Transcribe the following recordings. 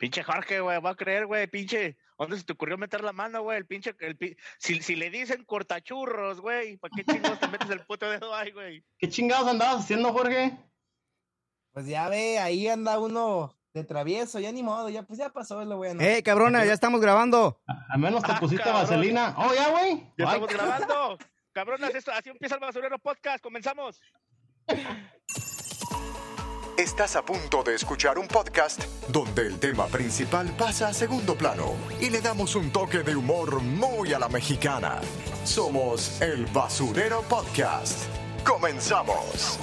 Pinche Jorge, güey, va a creer, güey, pinche. ¿Dónde se te ocurrió meter la mano, güey? El pinche. El pi- si, si le dicen cortachurros, güey, ¿para qué chingados te metes el puto dedo ahí, güey? ¿Qué chingados andabas haciendo, Jorge? Pues ya ve, ahí anda uno de travieso, ya ni modo, ya pues ya pasó, es lo bueno. ¡Eh, cabrona! Ya estamos grabando. Al menos te Ah, pusiste cabrón. vaselina. Oh, ya, güey. Ya Ay, estamos grabando. Cabronas, esto, así empieza el basurero podcast. Comenzamos. Estás a punto de escuchar un podcast donde el tema principal pasa a segundo plano y le damos un toque de humor muy a la mexicana. Somos el Basurero Podcast. Comenzamos.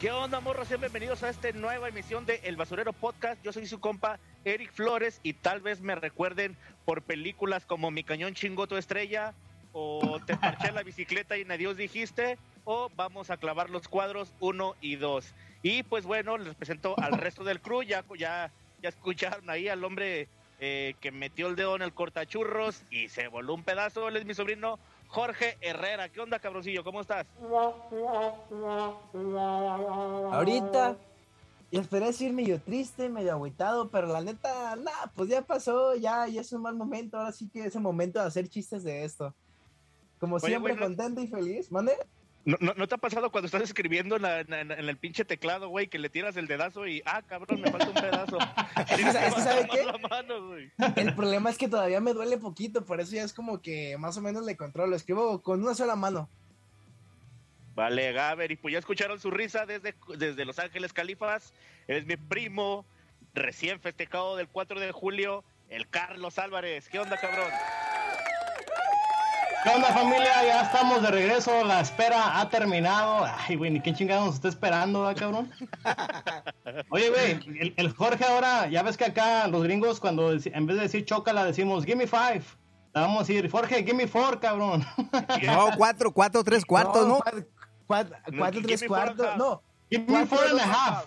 ¿Qué onda, morros? Bienvenidos a esta nueva emisión de El Basurero Podcast. Yo soy su compa Eric Flores y tal vez me recuerden por películas como Mi Cañón Chingó tu Estrella o Te parché la bicicleta y en adiós dijiste o Vamos a clavar los cuadros 1 y 2. Y pues bueno, les presento al resto del crew. Ya, ya, ya escucharon ahí al hombre eh, que metió el dedo en el cortachurros y se voló un pedazo. Él es mi sobrino Jorge Herrera. ¿Qué onda, cabroncillo? ¿Cómo estás? Ahorita, y esperé decir medio triste, medio agüitado, pero la neta, nah, pues ya pasó, ya, ya es un mal momento, ahora sí que es el momento de hacer chistes de esto. Como Oye, siempre, güey, no- contento y feliz, ¿mande? ¿No, no, no te ha pasado cuando estás escribiendo en, la- en- en- el pinche teclado, güey, que le tiras el dedazo y, ah, cabrón, me falta un pedazo? Es que, ¿sabes- ¿sabe qué? La mano, güey. El problema es que todavía me duele poquito, por eso ya es como que más o menos le controlo, escribo con una sola mano. Vale, Gaber, y pues ya escucharon su risa desde, desde Los Ángeles, Califas. Eres mi primo, recién festejado del 4 de julio, el Carlos Álvarez. ¿Qué onda, cabrón? ¿Qué onda, familia? Ya estamos de regreso. La espera ha terminado. Ay, güey, ni qué chingados nos está esperando, ¿verdad, cabrón? Oye, güey, el, el Jorge ahora, ya ves que acá los gringos, cuando en vez de decir chócala, decimos give me five. Le vamos a decir, Jorge, give me four, cabrón. No, cuatro, cuatro, tres cuartos, ¿no? Cuatro, cuatro, No, cuatro, give tres me four and cuartos, no, give me four and a half.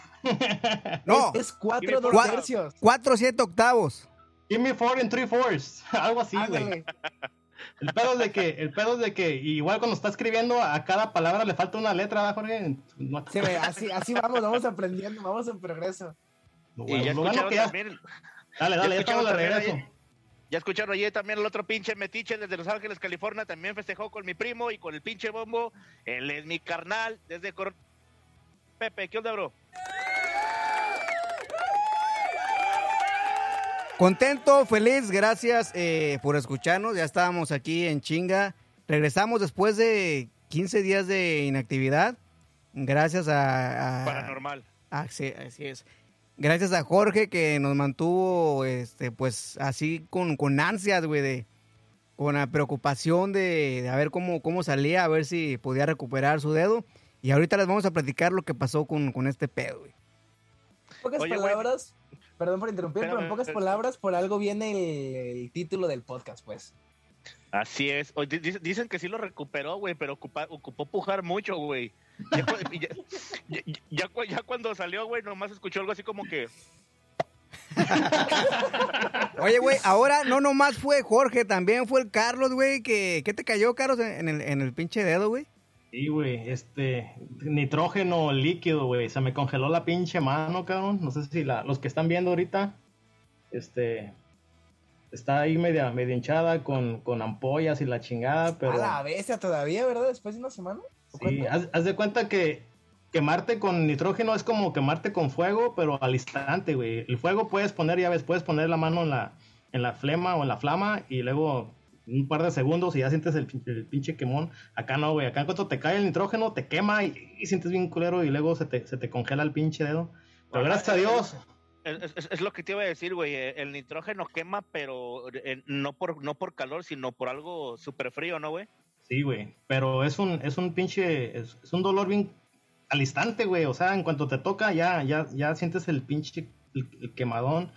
No, es cuatro dos tercios. cuatro, siete octavos. Give me four and three fours. Algo así, güey. El pedo es de que, el pedo es de que, igual cuando está escribiendo, a cada palabra le falta una letra, ¿verdad, Jorge? No, Sí, güey, así, así vamos, vamos aprendiendo, vamos en progreso. Y ya escucharon que ya- también, Dale, dale, ya estamos de regreso. ayer- ya escucharon ayer también el otro pinche metiche desde Los Ángeles, California, también festejó con mi primo y con el pinche bombo. Él es mi carnal desde Cor... Pepe, ¿qué onda, bro? Contento, feliz, gracias eh, por escucharnos. Ya estábamos aquí en chinga. Regresamos después de 15 días de inactividad. Gracias a. a- Paranormal. Ah, sí, así es. Gracias a Jorge que nos mantuvo, este, pues, así con, con ansias, güey, de, con la preocupación de, de a ver cómo, cómo salía, a ver si podía recuperar su dedo. Y ahorita les vamos a platicar lo que pasó con, con este pedo, güey. Pocas Oye, güey. palabras, perdón por interrumpir, pero en pocas palabras, por algo viene el, el título del podcast, pues. Así es. Dicen que sí lo recuperó, güey, pero ocupa- ocupó pujar mucho, güey. Ya, cu- ya- ya- ya cu- ya cuando salió, güey, nomás escuchó algo así como que... Oye, güey, ahora no nomás fue Jorge, también fue el Carlos, güey, que, ¿qué te cayó, Carlos, en el, en el pinche dedo, güey? Sí, güey, este, nitrógeno líquido, güey, se me congeló la pinche mano, cabrón, no sé si la, los que están viendo ahorita, este, está ahí media, media hinchada con, con ampollas y la chingada, pero... A la bestia todavía, ¿verdad? Después de una semana. ¿O Sí, haz de cuenta que quemarte con nitrógeno es como quemarte con fuego, pero al instante, güey. El fuego puedes poner, ya ves, puedes poner la mano en la, en la flema o en la flama y luego un par de segundos y ya sientes el, el pinche quemón. Acá no, güey. Acá en cuanto te cae el nitrógeno, te quema y, y sientes bien culero y luego se te, se te congela el pinche dedo. Pero gracias a Dios. Es, es- es lo que te iba a decir, güey. eh, El nitrógeno quema, pero eh, no por no por calor, sino por algo súper frío, ¿no, güey? Sí, güey. Pero es un, es un pinche, es, es un dolor bien al instante, güey. O sea, en cuanto te toca, ya, ya, ya sientes el pinche el- el quemadón.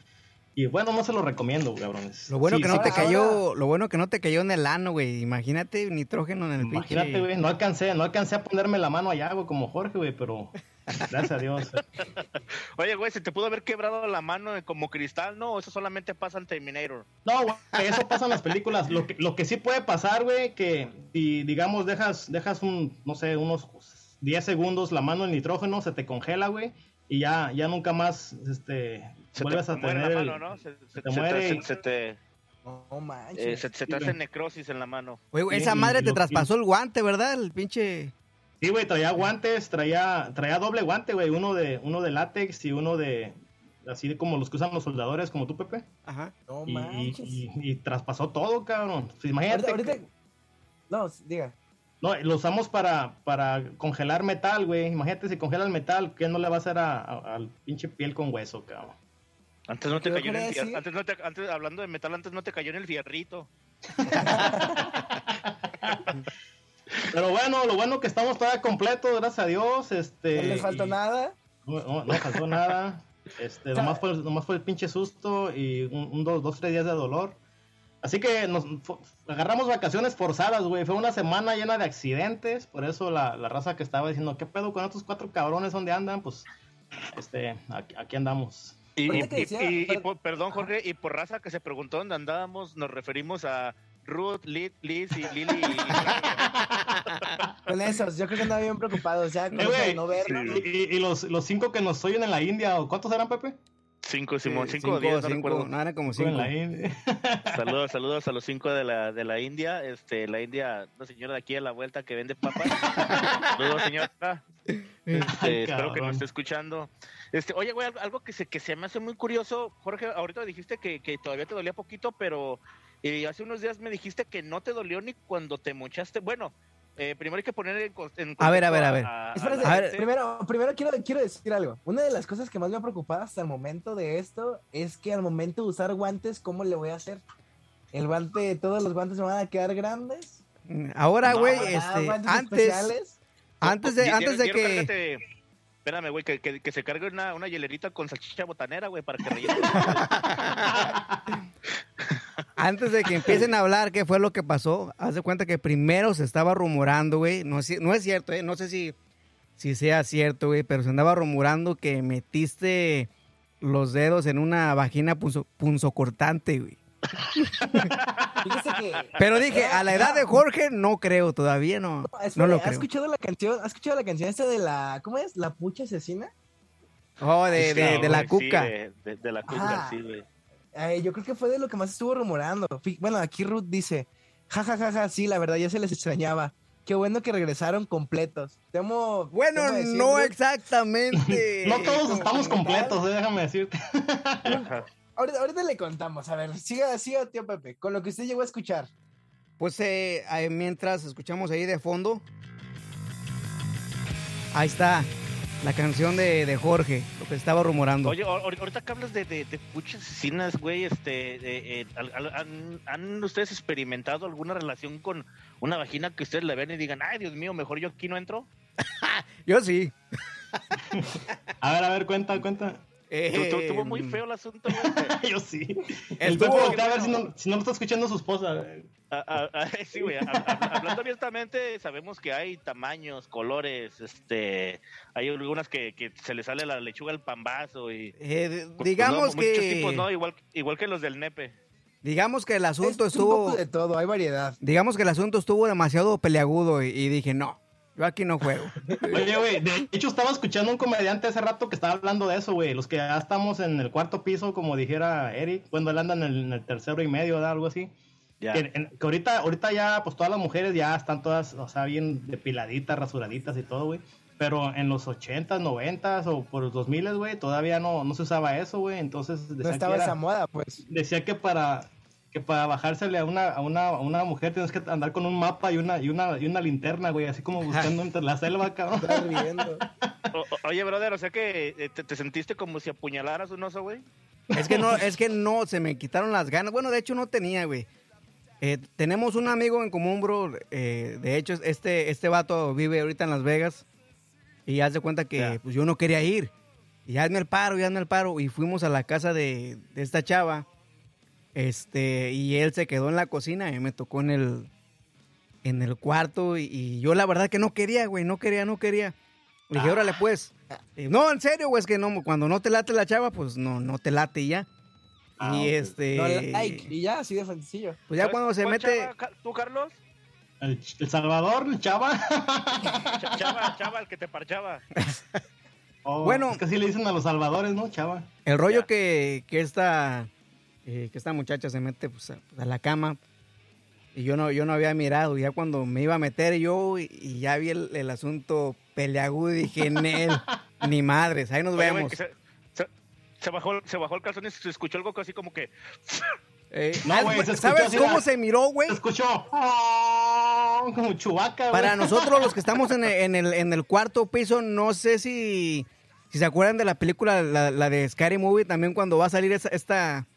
Y bueno, no se lo recomiendo, cabrones. Lo bueno Sí, que no sí, te ahora- cayó, lo bueno que no te cayó en el ano, güey. Imagínate nitrógeno en el pinche. Imagínate, güey, no alcancé, no alcancé a ponerme la mano allá, güey, como Jorge, güey, pero gracias a Dios. Oye, güey, se te pudo haber quebrado la mano como cristal, ¿no? ¿O eso solamente pasa en Terminator? No, güey, eso pasa en las películas. Lo que, lo que sí puede pasar, güey, que si, digamos, dejas, dejas un, no sé, unos 10 segundos la mano en nitrógeno, se te congela, güey, y ya, ya nunca más, este, Se vuelves te a muere tener la el- mano, ¿no? Se, se- te se muere se te, No manches. eh, se- se te hace necrosis en la mano. Güey, güey, Sí, esa madre te traspasó el guante, ¿verdad? El pinche. Sí, güey, traía guantes, traía, traía doble guante, güey, uno de, uno de látex y uno de, así como los que usan los soldadores, como tú, Pepe. Ajá. no Y, y, manches. y- y traspasó todo, cabrón. Pues imagínate. ahorita, ahorita- No, diga. No, lo usamos para, para congelar metal, güey. Imagínate si congela el metal, ¿qué no le va a hacer a- a- al pinche piel con hueso, cabrón? Antes no te cayó en el decir- antes no te, antes, hablando de metal, antes no te cayó en el fierrito. Pero bueno, lo bueno que estamos todavía completos, gracias a Dios. Este, No les faltó y- nada. No, no, no faltó nada. Este, nomás, fue, nomás fue el pinche susto y un, un dos, dos, tres días de dolor. Así que nos agarramos vacaciones forzadas, güey. Fue una semana llena de accidentes. Por eso la, la raza que estaba diciendo, ¿qué pedo con estos cuatro cabrones? ¿Dónde andan? Pues, este, aquí, aquí andamos. Y, y- decía- y- y por- perdón, Jorge, y por raza que se preguntó dónde andábamos, nos referimos a Ruth, Liz, Liz y Lily. y- Con esos, yo creo que andaban bien preocupados ya con Eh, no verlo. Y, y- y los, los cinco que nos oyen en la India, ¿o ¿cuántos eran, Pepe? cinco, Simón, Sí, cinco, o diez, no cinco, recuerdo. no, eran como Cinco cinco. en la India. Saludos, saludos a los cinco de la, de la India. Este, la India, una señora de aquí a la vuelta que vende papas. Saludos, señora. Este, Ay, espero que nos esté escuchando. Este, oye, güey, algo- que se, que se me hace muy curioso, Jorge, ahorita dijiste que, que todavía te dolía poquito, pero eh, hace unos días me dijiste que no te dolió ni cuando te mochaste. Bueno, eh, primero hay que poner en, en A ver, a ver, a ver. Espérate, la A ver, gente. primero, primero quiero, quiero decir algo. Una de las cosas que más me ha preocupado hasta el momento de esto es que al momento de usar guantes, ¿cómo le voy a hacer? El guante, todos los guantes me van a quedar grandes. Ahora, güey, este, antes, especiales. Antes de, antes de que, cárgate- Espérame, güey, que, que, que se cargue una, una hielerita con salchicha botanera, güey, para que rellene. antes de que empiecen a hablar qué fue lo que pasó, haz de cuenta que primero se estaba rumorando, güey, no, es- no es cierto, eh, no sé si, si sea cierto, güey, pero se andaba rumorando que metiste los dedos en una vagina punzo- punzocortante, güey. Que. Pero dije, a la edad de Jorge no creo, todavía no, No, no lo ¿Has creo. escuchado la canción? ¿Has escuchado la canción esta de la. ¿Cómo es? ¿La pucha asesina? Oh, de, de, de la Sí, cuca. de, de- de la cuca, Ah. sí, güey. Eh, yo creo que fue de lo que más estuvo rumorando. Bueno, aquí Ruth dice, ja, ja, ja, ja, sí, la verdad ya se les extrañaba. Qué bueno que regresaron completos. Temo, Bueno, temo decir, no Ruth, exactamente. No todos estamos completos, eh, déjame decirte. Ahorita, ahorita le contamos, a ver, siga, siga, tío Pepe, con lo que usted llegó a escuchar. Pues eh, eh, mientras escuchamos ahí de fondo, ahí está la canción de, de Jorge, lo que estaba rumorando. Oye, ahor- ahorita que hablas de, de, de puchas asesinas, güey, este, de- eh, al- al- han, han ustedes experimentado alguna relación con una vagina que ustedes la vean y digan, ay, Dios mío, mejor yo aquí no entro? Yo sí. A ver, a ver, cuenta, cuenta. Estuvo- Eh, Estuvo muy feo el asunto, güey. Yo sí. El Pepe voltea a ver si no, si no lo está escuchando su esposa. Sí, güey. hab- hab- Hablando abiertamente, sabemos que hay tamaños, colores, este, hay algunas que, que se le sale la lechuga al pambazo y eh, de- pues, digamos no, muchos que tipos, ¿no? Igual, igual que los del nepe. digamos que el asunto Es un poco estuvo de todo, hay variedad. digamos que el asunto estuvo demasiado peleagudo y, y dije, "No, yo aquí no juego." Oye, güey, de hecho estaba escuchando un comediante hace rato que estaba hablando de eso, güey. Los que ya estamos en el cuarto piso, como dijera Eric, cuando él anda en el, en el tercero y medio, ¿verdad? Algo así. Que, en- que ahorita, ahorita ya, pues todas las mujeres ya están todas, o sea, bien depiladitas, rasuraditas y todo, güey. Pero en los 80s, 90s o por los 2000, güey, todavía no, no se usaba eso, güey. Entonces No decía, estaba que, era- esa moda, pues. decía que para que para bajársele a una, a una, a una mujer tienes que andar con un mapa y una, y una, y una linterna, güey, así como buscando entre la selva, cabrón. O- oye, brother, o sea que eh, te, te sentiste como si apuñalaras un oso, güey. Es que no, es que no, se me quitaron las ganas. Bueno, de hecho no tenía, güey. Eh, tenemos un amigo en común, bro. eh, de hecho, este, este vato vive ahorita en Las Vegas. Y haz de cuenta que Ya. pues, yo no quería ir. Y hazme el paro, y hazme el paro. Y fuimos a la casa de, de esta chava. Este, y él se quedó en la cocina y me tocó en el, en el cuarto. Y, y yo la verdad que no quería, güey, no quería, no quería. Le dije, órale pues. Y, no, en serio, güey, es que no, cuando no te late la chava, pues no, no te late y ya. Ah, y este. No, like, y ya, así de sencillo. Pues ya cuando se ¿Cuál mete. chava, ¿Tú, Carlos? El, el Salvador, el Chava. Ch- Chava, chava, el que te parchaba. Oh, Bueno. Es que así le dicen a los salvadores, ¿no, Chava? El rollo que, que esta eh, que esta muchacha se mete pues, a, pues, a la cama y yo no yo no había mirado ya cuando me iba a meter yo y, y ya vi el, el asunto peleagudo y dije Nel ni madres ahí nos Oye, güey, vemos se, se- se bajó, se bajó el calzón y se escuchó algo así como que. Eh, No, ¿sabes- güey, se escuchó ¿sabes cómo la- se miró güey? Se escuchó "Oh", como chubaca, Para nosotros los que estamos en el, en el, en el cuarto piso no sé si si se acuerdan de la película la, la de Scary Movie también cuando va a salir esa, esta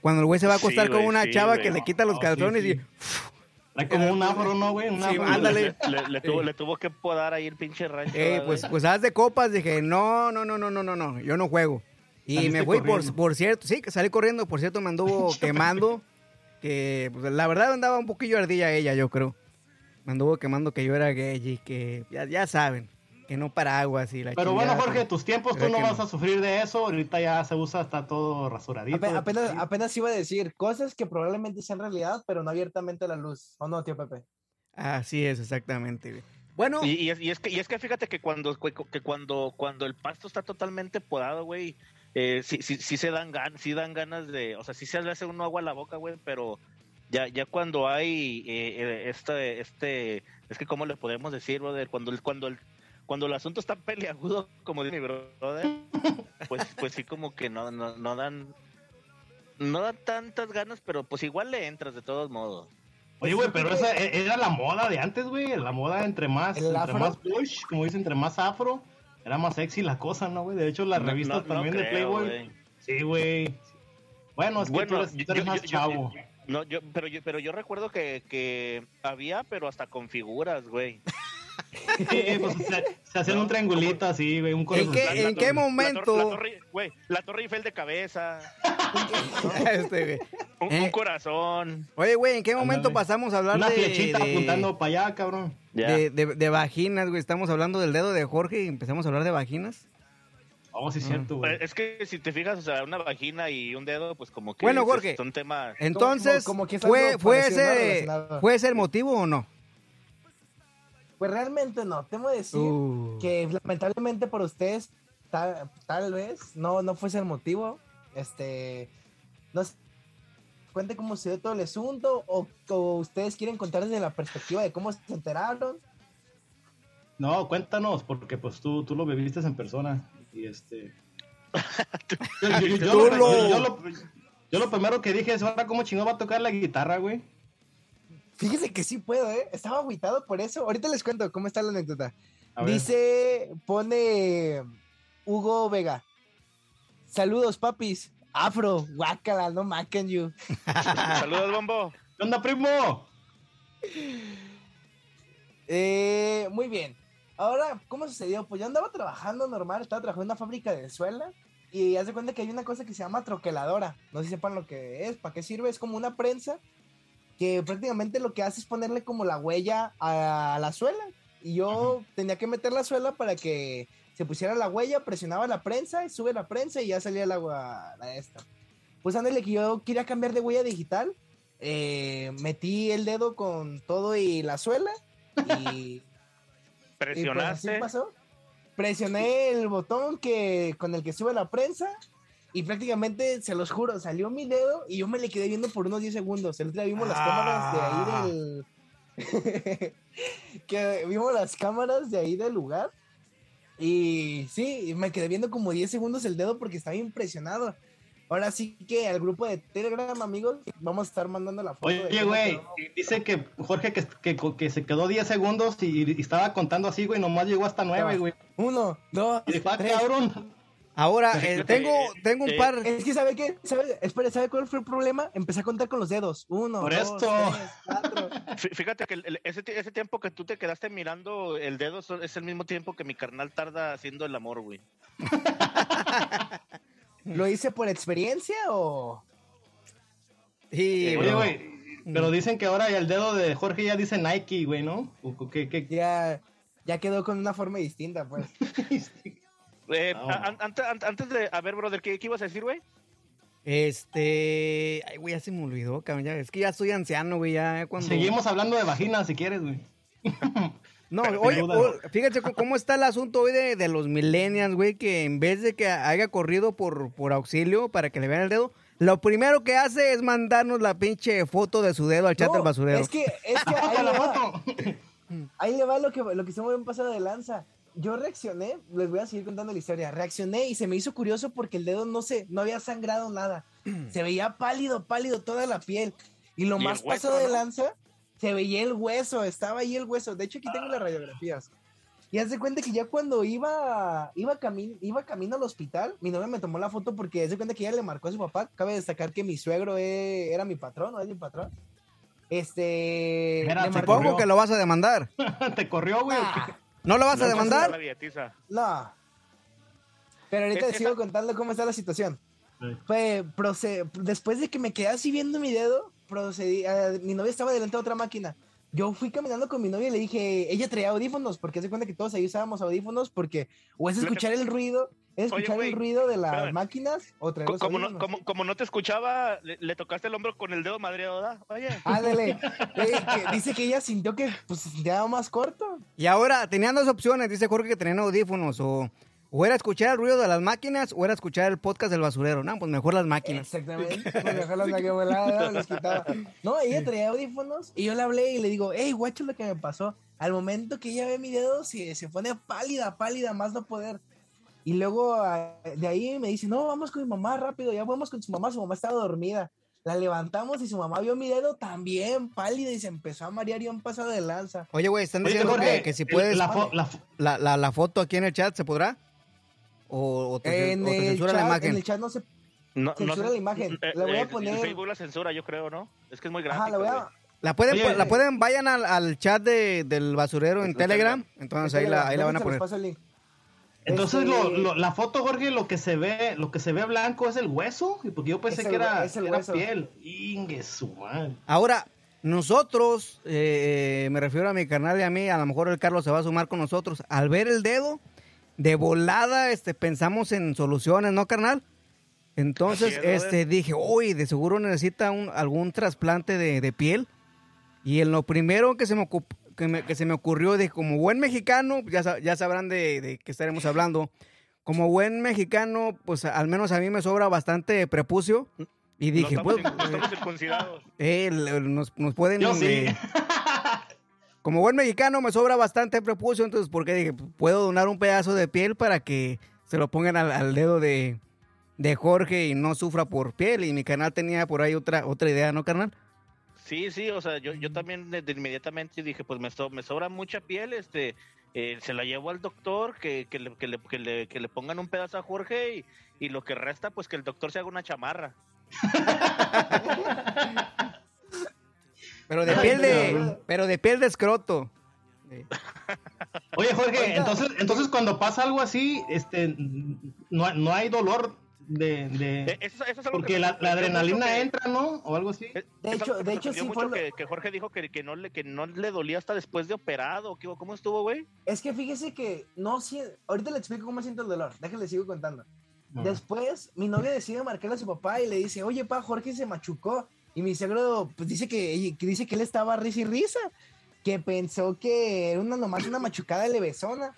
cuando el güey se va a Sí, acostar con una sí, chava güey. que le quita los Oh, calzones sí. y Trae como un afro, ¿no, güey? Un Sí, afro. ándale. Le, le tuvo, le tuvo que podar ahí el pinche rancho. Eh, ¿verdad, pues, pues haz de copas, dije, no, no, no, no, no, no, no, yo no juego. Y Saliste me fui, por, corriendo. por cierto, sí, que salí corriendo, por cierto, me anduvo quemando, que pues, la verdad andaba un poquillo ardilla ella, yo creo. Me anduvo quemando que yo era gay y que ya, ya saben, que no paraguas y la Pero bueno, Jorge, tus tiempos tú no vas no. a sufrir de eso. Ahorita ya se usa, está todo rasuradito. Ape- apenas, apenas iba a decir cosas que probablemente sean realidad, pero no abiertamente a la luz. ¿O no, tío Pepe? Así es, exactamente. Bueno, Y, y es, y es que, y es que fíjate que cuando, que cuando, cuando el pasto está totalmente podado, güey, eh, sí, sí, sí se dan ganas, sí dan ganas de, o sea, sí se le hace uno agua a la boca, güey, pero ya, ya cuando hay eh, eh, este, este, es que cómo le podemos decir, brother, cuando el, cuando el, cuando el asunto está peleagudo, como dice mi brother, pues, pues sí como que no, no, no dan, no dan tantas ganas, pero pues igual le entras de todos modos. Oye, güey, pero esa era la moda de antes, güey. La moda entre más, ¿El entre afro? más bush, como dicen, entre más afro, era más sexy la cosa, ¿no, güey? De hecho, las No- revistas no- no también de creo, Playboy. Sí, güey. Bueno, es que Bueno, tú eres, yo- tú eres yo- más yo- chavo. No, yo, pero yo, pero yo recuerdo que, que había, pero hasta con figuras, güey. Sí, pues se, se hacían un triangulito así, güey, un ¿En corazón. qué- La- en qué momento? La, torre, güey, la torre Eiffel de cabeza, este, güey. un, Eh. un corazón. Oye, güey, ¿en qué momento Ándale. pasamos a hablar Una de, flechita de- apuntando para allá, cabrón. De, de- de vaginas, güey? Estamos hablando del dedo de Jorge y empezamos a hablar de vaginas. Oh, sí, es cierto, Eh, güey. Es que si te fijas, o sea, una vagina y un dedo, pues como que Bueno, Jorge. son temas... Entonces, como que es ¿fue, fue, ¿no? ese. ¿fue ese el motivo o no? Pues realmente no. Temo decir Uh. que lamentablemente por ustedes, tal, tal vez, no, no fuese el motivo. Este, no sé, cuente cómo se dio todo el asunto o, o ustedes quieren contar desde la perspectiva de cómo se enteraron. No, cuéntanos, porque pues tú, tú lo viviste en persona. Y este. yo, yo- yo Tú lo, lo- yo lo- yo lo primero que dije es: ahora, ¿cómo chingón va a tocar la guitarra, güey? Fíjese que sí puedo, ¿eh? Estaba agüitado por eso. Ahorita les cuento cómo está la anécdota. Dice, pone Hugo Vega. Saludos, papis. Afro, guácala, no maquen you. Saludos, bombo. ¿Qué onda, primo? Eh, muy bien. Ahora, ¿cómo sucedió? Pues yo andaba trabajando normal, estaba trabajando en una fábrica de suela y haz de cuenta que hay una cosa que se llama troqueladora. No sé si sepan lo que es, para qué sirve. Es como una prensa que prácticamente lo que hace es ponerle como la huella a la suela. Y yo tenía que meter la suela para que se pusiera la huella, presionaba la prensa y sube la prensa y ya salía el agua la esta. Pues ándale que yo quería cambiar de huella digital. eh, metí el dedo con todo y la suela y y pues así Presionaste. pasó. Presioné el botón que con el que sube la prensa y prácticamente, se los juro, salió mi dedo y yo me le quedé viendo por unos 10 segundos. El otro día vimos las cámaras de ahí del... que vimos las cámaras de ahí del lugar y sí, me quedé viendo como 10 segundos el dedo porque estaba impresionado. Ahora sí que al grupo de Telegram, amigos, vamos a estar mandando la foto. Oye, güey, dice que Jorge que, que, que se quedó 10 segundos y, y estaba contando así, güey, nomás llegó hasta 9, güey. Uno, dos, Y dijo, ah, tres, cabrón. Ahora, eh, tengo, tengo un eh, par. Es que, ¿sabe qué? ¿Sabe? Espere, ¿sabe cuál fue el problema? Empecé a contar con los dedos. Uno, Por dos, esto. tres, cuatro. Fíjate que el- el- ese, ese tiempo que tú te quedaste mirando el dedo es el mismo tiempo que mi carnal tarda haciendo el amor, güey. ¿Lo hice por experiencia o...? Sí, Eh, Oye, güey, pero dicen que ahora el dedo de Jorge ya dice Nike, güey, ¿no? ¿Qué, qué, Ya, ya quedó con una forma distinta, pues. Eh, No. a- an- ante- an- antes de. A ver, brother, ¿qué, qué ibas a decir, güey? Este. Ay, güey, ya se me olvidó, cabrón. ya- es que ya soy anciano, güey. Ya cuando. Seguimos hablando de vagina si quieres, güey. No, Pero oye, fíjate cómo- está el asunto hoy de, de los millennials, güey, que en vez de que haya corrido por, por auxilio para que le vean el dedo, lo primero que hace es mandarnos la pinche foto de su dedo al chat No, del basurero. Es que, es que ahí, le la va, foto. ahí le va lo que, lo que se me había pasado de lanza. Yo reaccioné, les voy a seguir contando la historia. Reaccioné y se me hizo curioso porque el dedo no se, no había sangrado nada. Se veía pálido, pálido toda la piel. Y lo Y más hueso, pasado de ¿no? lanza, se veía el hueso, estaba ahí el hueso. De hecho, aquí tengo las radiografías. Y haz de cuenta que ya cuando iba, iba, cami- iba camino al hospital, mi novia me tomó la foto porque haz de cuenta que ella le marcó a su papá. Cabe destacar que mi suegro eh, era mi patrón, ¿no? Es mi patrón. Este. Mira, Supongo que lo vas a demandar. ¿Te corrió, güey? Ah? ¿No lo vas a La demandar? billetiza. No. Pero ahorita Es- les sigo esa- contando cómo está la situación. Sí. Fue, proce- después de que me quedé así viendo mi dedo, procedí, ah, mi novia estaba delante de otra máquina. Yo fui caminando con mi novia y le dije, ella traía audífonos, porque se cuenta que todos ahí usábamos audífonos, porque o es escuchar el ruido, Oye, escuchar el ruido de las espérame. máquinas o traer Como no, como, como no te escuchaba, le, le tocaste el hombro con el dedo madreado, ¿verdad? Oye. Ándale. Eh, que dice que ella sintió que pues, se sentía más corto. Y ahora, tenían dos opciones, dice Jorge que tenían audífonos, o, o era escuchar el ruido de las máquinas, o era escuchar el podcast del basurero. No, pues mejor las máquinas. Exactamente. Pues mejor las que volaba, los quitaba. No, ella traía audífonos y yo le hablé y le digo, hey, guacho, lo que me pasó. Al momento que ella ve mi dedo, se, se pone pálida, pálida, más no poder. Y luego ah, de ahí me dice, no, vamos con mi mamá rápido, ya vamos con su mamá, su mamá estaba dormida. La levantamos y su mamá vio mi dedo también pálida y se empezó a marear y un pasado de lanza. Oye, güey, están diciendo que, que si puedes La, la, fo- la fo- la, la foto aquí en el chat, ¿se podrá? ¿O, o te, En o te el, censura la imagen? en el chat no se... No, Censura la imagen. eh, Le voy a eh, poner- Facebook la censura, yo creo, ¿no? Es que es muy Ajá, gráfico. le voy a... La pueden, Oye, la eh, pueden, vayan al, al chat de, del basurero en En Telegram. Telegram. Entonces ahí la, ahí la van a poner. Entonces Este- lo- lo- la foto, Jorge, lo que se ve, lo que se ve blanco es el hueso, y porque yo pensé Es el que era, hue- es el era hueso. piel. Ingue su madre. Ahora, nosotros, eh, me refiero a mi carnal y a mí, a lo mejor el Carlos se va a sumar con nosotros. Al ver el dedo, de volada, este, pensamos en soluciones, ¿no, carnal? Entonces, es, este, dije, uy, de seguro necesita un, algún trasplante de, de piel. Y en lo primero que se me, que me- que se me ocurrió, de como buen mexicano, ya, sa- ya sabrán de, de qué estaremos hablando. Como buen mexicano, pues al menos a mí me sobra bastante prepucio. Y No dije, estamos, pues, no estamos circuncidados. eh, nos, nos pueden... Yo sí. eh, como buen mexicano me sobra bastante prepucio, entonces porque dije, puedo donar un pedazo de piel para que se lo pongan al, al dedo de, de Jorge y no sufra por piel. Y mi canal tenía por ahí otra, otra idea, ¿no, carnal? Sí, sí, o sea, yo, yo también de, de inmediatamente dije, pues me, so- me sobra mucha piel, este, eh, se la llevo al doctor, que, que, le, que, le, que, le, que le pongan un pedazo a Jorge y, y lo que resta, pues que el doctor se haga una chamarra. Pero de piel de, pero- de piel de escroto. Oye, Jorge, entonces, entonces cuando pasa algo así, este, no, no hay dolor de, de- Eh, eso- eso es algo que porque me la, la adrenalina que- entra, ¿no? O algo así. Eh, De es hecho- que de hecho, sí fue mucho lo- que, que Jorge dijo que, que, no le, que no le dolía hasta después de operado. ¿qué- ¿Cómo estuvo, güey? Es que fíjese que no si ahorita le explico cómo siento el dolor, déjale sigo contando. Ah. Después, mi novia decide marcarle a su papá y le dice, oye, pa, Jorge se machucó. Y mi suegro, pues dice que, que dice que él estaba risa y risa, que pensó que era una nomás una machucada levesona.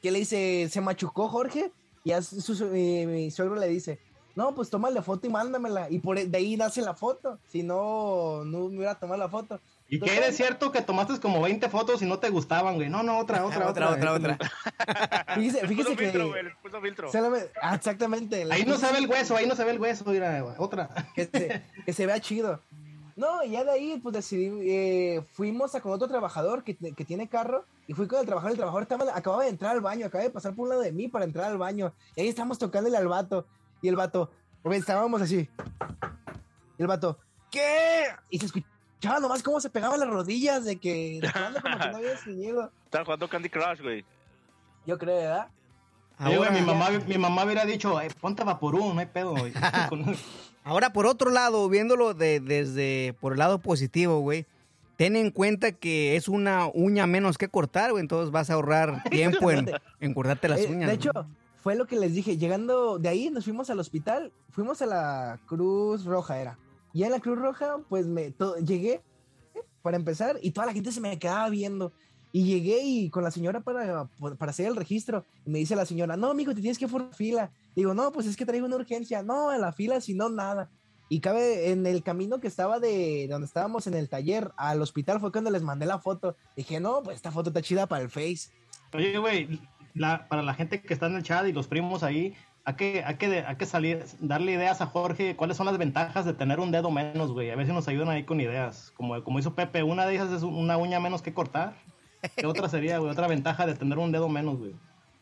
Que le dice, se machucó Jorge, y ya su, su- mi, mi suegro le dice, no, pues tómale foto y mándamela. Y por de ahí nace la foto, si no, no me hubiera tomado la foto. ¿Y qué es cierto que tomaste como 20 fotos y no te gustaban, güey? No, no, otra, otra, Otra, otra. otra, Fíjese, Le fíjese puso filtro, güey, que... puso filtro. ah, exactamente. Ahí no se ve el hueso, ahí no se ve el hueso, mira, otra. que se, que se vea chido. No, y ya de ahí, pues decidí, eh, fuimos a con otro trabajador que, que tiene carro Y fui con el trabajador, el trabajador estaba, acababa de entrar al baño, acababa de pasar por un lado de mí para entrar al baño. Y ahí estábamos tocándole al vato. Y el vato, güey, estábamos así. Y el vato, ¿qué? Y se escuchaba nomás cómo se pegaban las rodillas de que, recordando como que no había sueñido. Estaba jugando Candy Crush, güey. Yo creo, ¿verdad? Oye, güey, Ahora, mi mamá, mi mamá hubiera dicho, "Eh, ponte vaporú, no hay pedo. güey". Ahora, por otro lado, viéndolo de- desde por el lado positivo, güey, ten en cuenta que es una uña menos que cortar, güey, entonces vas a ahorrar tiempo en, en cortarte las Eh, uñas. de güey. hecho, fue lo que les dije. Llegando de ahí, nos fuimos al hospital. Fuimos a la Cruz Roja, era. Y en la Cruz Roja, pues me llegué para empezar y toda la gente se me quedaba viendo. Y llegué y con la señora para, para hacer el registro. Y me dice la señora, no, amigo, te tienes que formar fila. Digo, no, pues es que traigo una urgencia. No, en la fila, si no, nada. Y cabe en el camino que estaba de donde estábamos en el taller al hospital fue cuando les mandé la foto. Dije, no, pues esta foto está chida para el Face. Oye, güey, para la gente que está en el chat y los primos ahí, hay que, hay que, hay que salir, darle ideas a Jorge, cuáles son las ventajas de tener un dedo menos, güey. A ver si nos ayudan ahí con ideas. Como, como hizo Pepe, una de esas es una uña menos que cortar. ¿Qué otra sería, güey? Otra ventaja de tener un dedo menos, güey.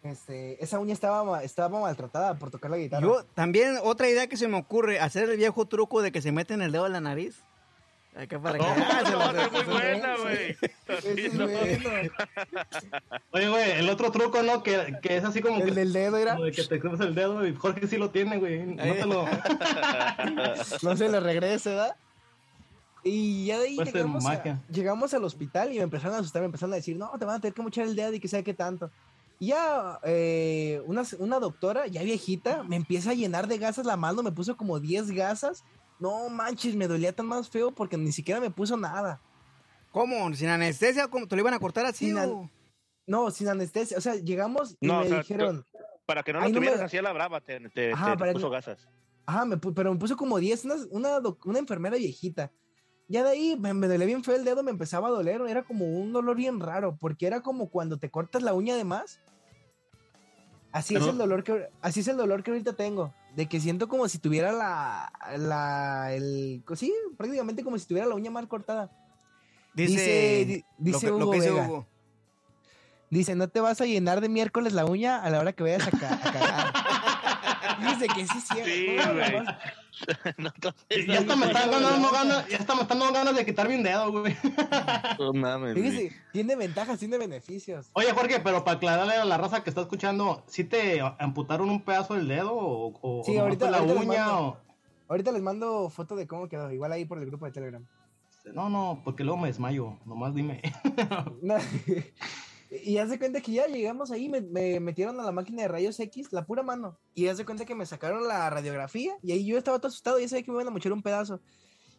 Este, esa uña estaba, estaba maltratada por tocar la guitarra. Yo también, otra idea que se me ocurre, hacer el viejo truco de que se meten el dedo en la nariz. Acá para que... No, Ah, se no, no, es muy buena, güey. Oye, güey, el otro truco, ¿no? Que, que es así como El que, del dedo era. como de que te cruzas el dedo y Jorge sí lo tiene, güey. No te lo... No se le regrese, ¿verdad? Y ya de ahí llegamos, a- llegamos al hospital y me empezaron a asustar, me empezaron a decir, no, te van a tener que mochar el dedo y que sabe qué tanto. Y ya eh, una, una doctora, ya viejita, me empieza a llenar de gasas la mano, me puso como 10 gasas. No manches, me dolía tan más feo porque ni siquiera me puso nada. ¿Cómo? ¿Sin anestesia? ¿Cómo? ¿Te lo iban a cortar así? Sin an- o? No, sin anestesia. O sea, llegamos y No, me o sea, dijeron, Para que no lo no tuvieras me- así a la brava, te, te, Ajá, te para puso que- gasas. Ajá, me pu- pero me puso como 10, una, una, doc- una enfermera viejita. Ya de ahí me, me dolía bien feo el dedo, me empezaba a doler, era como un dolor bien raro, porque era como cuando te cortas la uña de más. Así es el dolor que así es el dolor que ahorita tengo, de que siento como si tuviera la la el sí, prácticamente como si tuviera la uña mal cortada. Dice, Dice- di- lo dice que- lo Hugo que dice Vega. Hugo. Dice, "No te vas a llenar de miércoles la uña a la hora que vayas a, ca- a cagar." Dice que sí, sí. Güey. No, entonces, Ya hasta me están dando ganas, ya hasta me están dando ganas de quitarme un dedo, güey. no mames, güey. Fíjese, tiene ventajas, tiene beneficios. Oye, Jorge, pero para aclararle a la raza que está escuchando, ¿sí te amputaron un pedazo del dedo o, o- Sí, o nomás ahorita- fue la ahorita les uña? mando. o- Ahorita les mando foto de cómo quedó, igual ahí por el grupo de Telegram. No, no, porque luego me desmayo, nomás dime. No, y haz de cuenta que ya llegamos ahí, me, me metieron a la máquina de rayos X, la pura mano. Y haz de cuenta que me sacaron la radiografía y ahí yo estaba todo asustado, ya sabía que me iban a mochar un pedazo.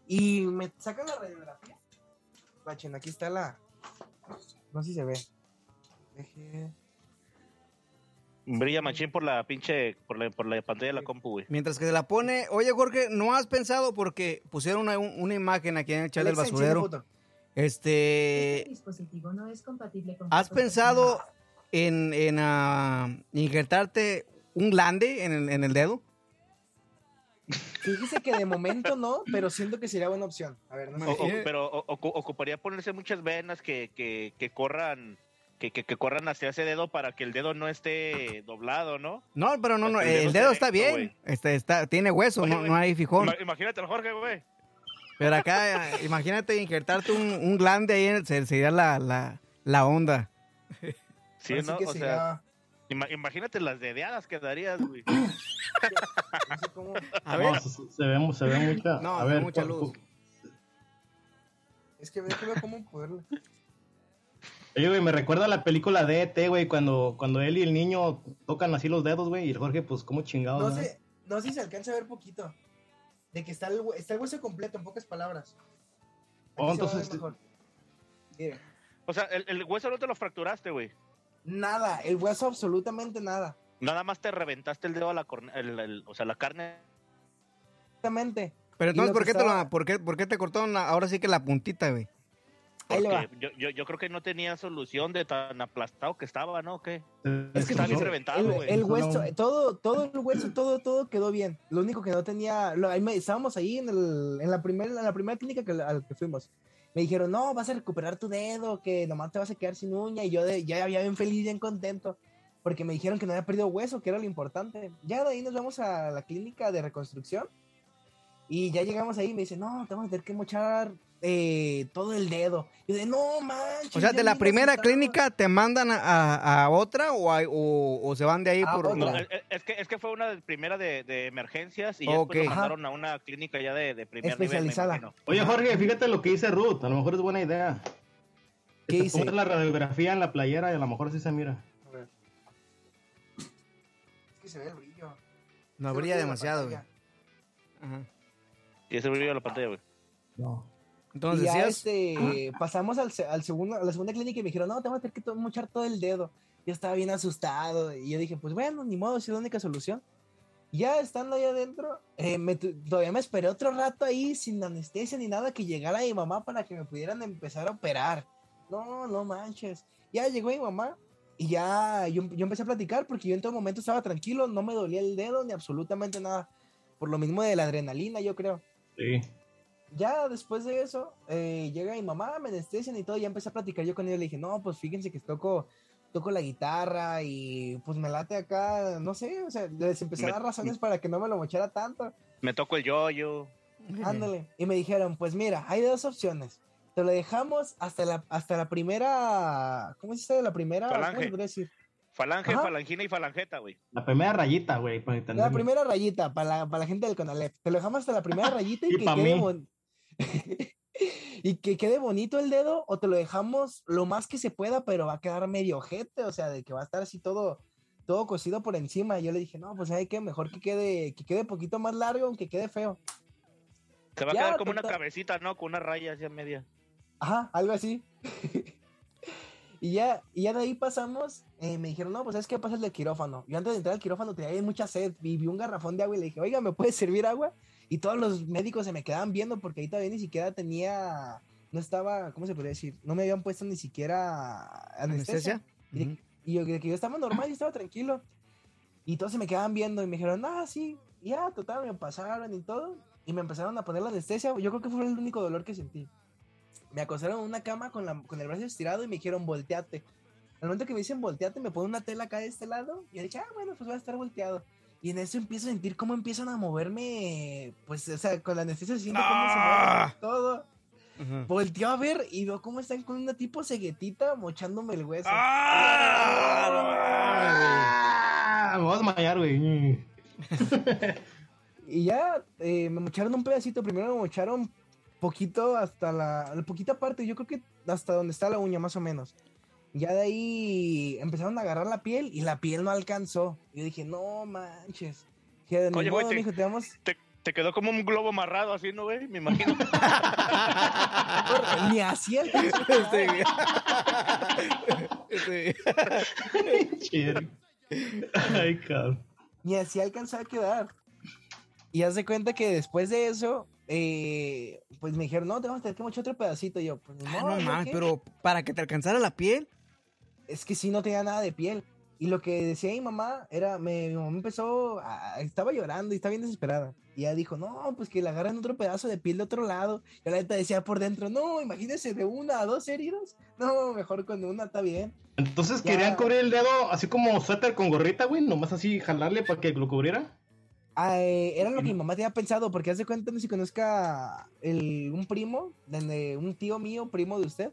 Y me sacan la radiografía. Bachen, aquí está la... No sé si se ve. Deje- Brilla machín por la pinche, por la, por la pantalla de la compu, güey. Mientras que se la pone, oye Jorge, ¿no has pensado porque pusieron una, una imagen aquí en el chat del Alexa, basurero? Este, Este dispositivo no es compatible con ¿has pensado en, en ah, injertarte un glande en el, en el dedo? Fíjese que de momento no, pero siento que sería buena opción. A ver, no O- o- pero o- ocuparía ponerse muchas venas que, que, que corran que, que, que corran hacia ese dedo para que el dedo no esté doblado, ¿no? No, pero no, no, El dedo el está dedo está recto, bien, este, está, tiene hueso, Oye, no, no hay fijón. Ima- Imagínate al Jorge, güey. Pero acá, eh, imagínate injertarte un, un glande ahí, en- se- sería la, la, la onda. Sí, ¿no? que o sea, ima- imagínate las dedeadas que darías, güey. no sé cómo- A No, ver, se, se ve, mu- se ve mucha. No, a se ve ver, mucha luz. Es que ver cómo poderle. Oye, güey, me recuerda a la película de ET, güey, cuando, cuando él y el niño tocan así los dedos, güey, y el Jorge, pues, como chingados. No ¿no? sé, no sé si se alcanza a ver poquito. De que está el, está el hueso completo, en pocas palabras. Oh, se entonces- mejor. O sea, el, el hueso no te lo fracturaste, güey. nada, el hueso absolutamente nada. Nada más te reventaste el dedo a la corne- el- el- o sea, la carne. Exactamente. pero entonces, ¿por qué, te lo- por, qué, por qué te cortaron la- ahora sí que la puntita, güey? Ahí le va. Yo, yo, yo creo que no tenía solución de tan aplastado que estaba, ¿no? ¿O ¿Qué? Es que Está bien fíjese, reventado, el, güey. el hueso, todo, todo el hueso, todo, todo quedó bien. Lo único que no tenía, lo- ahí me- estábamos ahí en, el, en la primera, en la primera clínica que, al que fuimos. me dijeron, no, vas a recuperar tu dedo, que nomás te vas a quedar sin uña. Y yo de, ya había bien feliz, bien contento, porque me dijeron que no había perdido hueso, que era lo importante. Ya de ahí nos vamos a la clínica de reconstrucción. Y ya llegamos ahí y me dice, no, te vamos a tener que mochar eh, todo el dedo. Y yo de, no manches. O sea, de la primera asustado". clínica te mandan a, a- a otra o, o, o se van de ahí A por... otra. No, es, que, es que fue una de- primera de, de emergencias y ya Ok. después lo mandaron a una clínica ya de, de primer Especializada. nivel. Oye, Jorge, fíjate lo que dice Ruth. A lo mejor es buena idea. ¿Qué Te pones la radiografía en la playera y a lo mejor sí se mira. Es que se ve el brillo. No Se brilla la demasiado, güey. Ajá. Y ese brillo a la pantalla, güey. No. Entonces y ya decías... este, pasamos al, al segundo, a la segunda clínica y me dijeron, no, te vamos a tener que to- mochar todo el dedo. Yo estaba bien asustado y yo dije, pues bueno, ni modo, si es la única solución. Ya estando ahí adentro, eh, me todavía me esperé otro rato ahí sin anestesia ni nada que llegara mi mamá para que me pudieran empezar a operar. No, no manches. Ya llegó mi mamá y ya yo, yo empecé a platicar porque yo en todo momento estaba tranquilo, no me dolía el dedo ni absolutamente nada. Por lo mismo de la adrenalina, yo creo Sí. ya después de eso, eh, llega mi mamá, me anestesian y todo, ya empecé a platicar yo con ella, le dije, no, pues fíjense que toco, toco la guitarra y pues me late acá, no sé, o sea, les empecé a dar razones para que no me lo mochara tanto, Me tocó el yoyo. ándale, y me dijeron, pues mira, hay dos opciones, te lo dejamos hasta la, hasta la primera, ¿cómo se dice? La primera, ¿cómo decir? Falange, Ajá. falangina y falangeta, güey. La primera rayita, güey, para La primera rayita, para la, para la gente del Conalep, te lo dejamos hasta la primera rayita y, Y que quede bon- y que quede bonito el dedo o te lo dejamos lo más que se pueda, pero va a quedar medio ojete, o sea, de que va a estar así todo todo cosido por encima. Y yo le dije, "No, pues hay que mejor que quede que quede poquito más largo, aunque quede feo." Se va a quedar como una cabecita, ¿no? Con una raya hacia media. Ajá, algo así. y ya y ya de ahí pasamos, eh, me dijeron, "No, pues es que pasa el quirófano." Yo antes de entrar al quirófano tenía mucha sed y vi un garrafón de agua y le dije, "Oiga, ¿me puede servir agua?" Y todos los médicos se me quedaban viendo porque ahí todavía ni siquiera tenía no estaba, ¿cómo se podría decir? No me habían puesto ni siquiera anestesia. ¿Anestesia? Y, de- Ujú. y yo, que yo estaba normal y estaba tranquilo. Y todos se me quedaban viendo y me dijeron, ah, sí. Ya, total, me pasaron y todo. Y me empezaron a poner la anestesia. Yo creo que fue el único dolor que sentí. Me acostaron en una cama con, la, con el brazo estirado y me dijeron, volteate. Al momento que me dicen volteate, me ponen una tela acá de este lado. Y yo dije, ah, bueno, pues voy a estar volteado. Y en eso empiezo a sentir cómo empiezan a moverme. Pues, o sea, con la anestesia se siente cómo se ¡Ah! mueve todo. Ujú. Volteo a ver y veo cómo están con una tipo ceguetita mochándome el hueso. ¡Ah! Ah, me voy a desmayar, güey. Y ya eh, me mocharon un pedacito. Primero me mocharon poquito hasta la, la poquita parte. Yo creo que hasta donde está la uña, más o menos. Ya de ahí empezaron a agarrar la piel y la piel no alcanzó. Y yo dije, no manches. Que de Oye, güey, modo, te- mijo, te vamos. Te, te quedó como un globo amarrado así, ¿no, güey? Me imagino. Ni así alcanzó. Este, Chido. Ay, cabrón. Ni así alcanzó a quedar. Y haz de cuenta que después de eso, eh, pues me dijeron, no, te vamos a tener que mochar otro pedacito. Y yo, pues ah, no, no ¿yo mames, qué? pero para que te alcanzara la piel. es que sí no tenía nada de piel. Y lo que decía mi mamá era, me, mi mamá empezó, a- estaba llorando y estaba bien desesperada. Y ella dijo, no, pues que le agarran otro pedazo de piel de otro lado. Y la neta decía por dentro, no, imagínese de una a dos heridas. No, mejor con una está bien. Entonces Ya. querían cubrir el dedo así como suéter con gorrita, güey. Nomás así jalarle para que lo cubriera. Ah, eh, era lo que mi mamá tenía pensado, porque hace cuenta, no sé si conozca el, un primo, de- de un tío mío, primo de usted,